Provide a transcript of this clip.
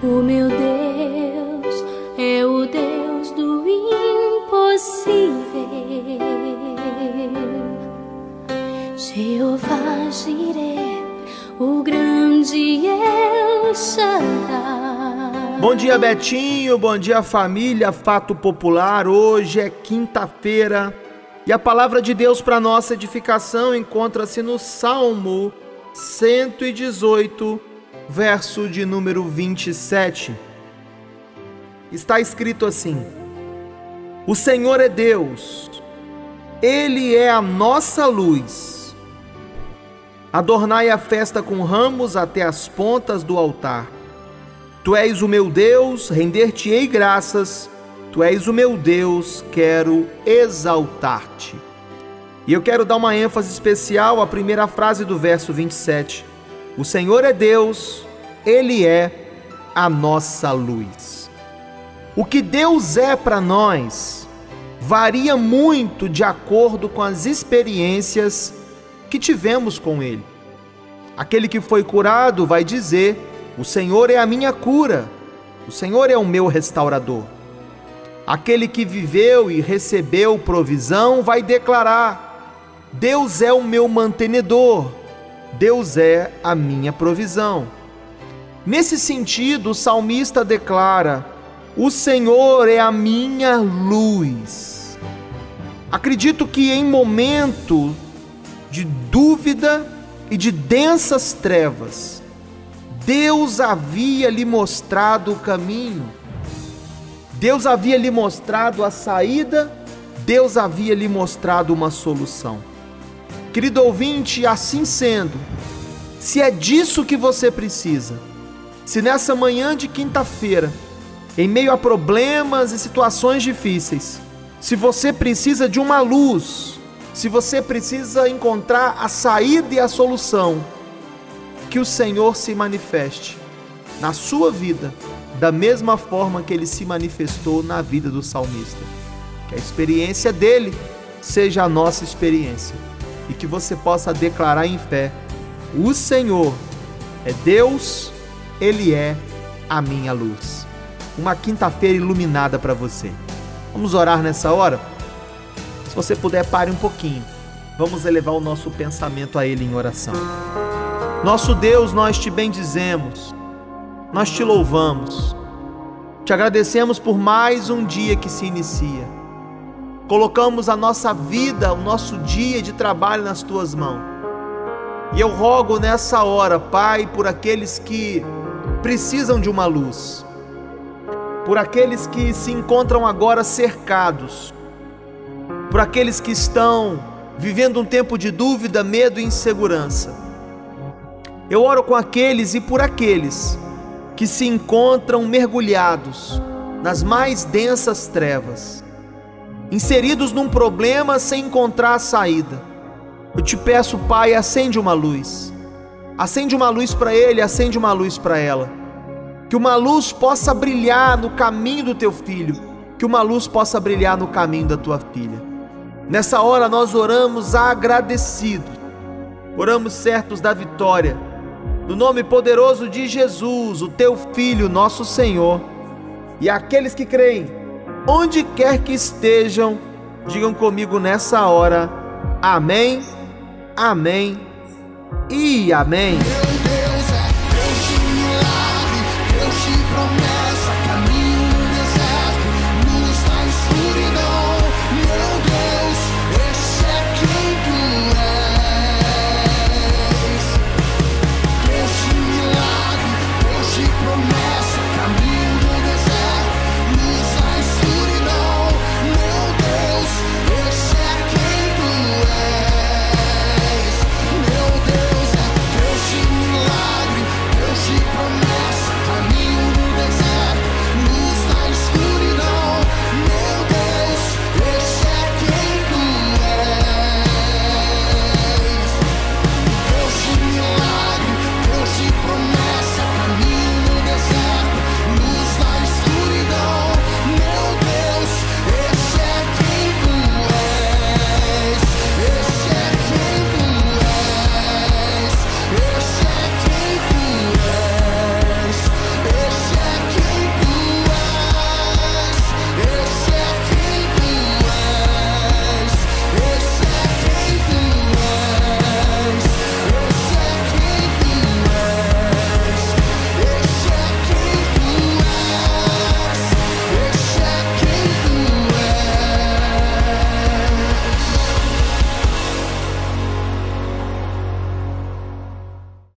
O meu Deus é o Deus do impossível. Jeová Jireh, o grande El Shaddai. Bom dia, Betinho. Bom dia, família. Fato popular. Hoje é quinta-feira e a palavra de Deus para nossa edificação encontra-se no Salmo 118, verso de número 27. Está escrito assim: O Senhor é Deus, Ele é a nossa luz. Adornai a festa com ramos até as pontas do altar. Tu és o meu Deus, render-te-ei graças. Tu és o meu Deus, quero exaltar-te. E eu quero dar uma ênfase especial à primeira frase do verso 27. O Senhor é Deus, Ele é a nossa luz. O que Deus é para nós varia muito de acordo com as experiências que tivemos com Ele. Aquele que foi curado vai dizer: O Senhor é a minha cura, o Senhor é o meu restaurador. Aquele que viveu e recebeu provisão vai declarar: Deus é o meu mantenedor, Deus é a minha provisão. Nesse sentido, o salmista declara: O Senhor é a minha luz. Acredito que em momento de dúvida e de densas trevas, Deus havia lhe mostrado o caminho, Deus havia lhe mostrado a saída, Deus havia lhe mostrado uma solução. Querido ouvinte, assim sendo, se é disso que você precisa, se nessa manhã de quinta-feira, em meio a problemas e situações difíceis, se você precisa de uma luz, se você precisa encontrar a saída e a solução, que o Senhor se manifeste na sua vida da mesma forma que ele se manifestou na vida do salmista. Que a experiência dele seja a nossa experiência e que você possa declarar em fé: O Senhor é Deus, Ele é a minha luz. Uma quinta-feira iluminada para você. Vamos orar nessa hora? Se você puder, pare um pouquinho. Vamos elevar o nosso pensamento a Ele em oração. Nosso Deus, nós te bendizemos, nós te louvamos, te agradecemos por mais um dia que se inicia colocamos a nossa vida, o nosso dia de trabalho nas tuas mãos. E eu rogo nessa hora, Pai, por aqueles que precisam de uma luz, por aqueles que se encontram agora cercados, por aqueles que estão vivendo um tempo de dúvida, medo e insegurança. Eu oro com aqueles e por aqueles que se encontram mergulhados nas mais densas trevas inseridos num problema sem encontrar a saída. Eu te peço, Pai, acende uma luz. Acende uma luz para ele, acende uma luz para ela. Que uma luz possa brilhar no caminho do teu filho, que uma luz possa brilhar no caminho da tua filha. Nessa hora nós oramos agradecidos, oramos certos da vitória, no nome poderoso de Jesus, o teu filho, nosso Senhor. E aqueles que creem, onde quer que estejam, digam comigo nessa hora: Amém, Amém e Amém. promessa.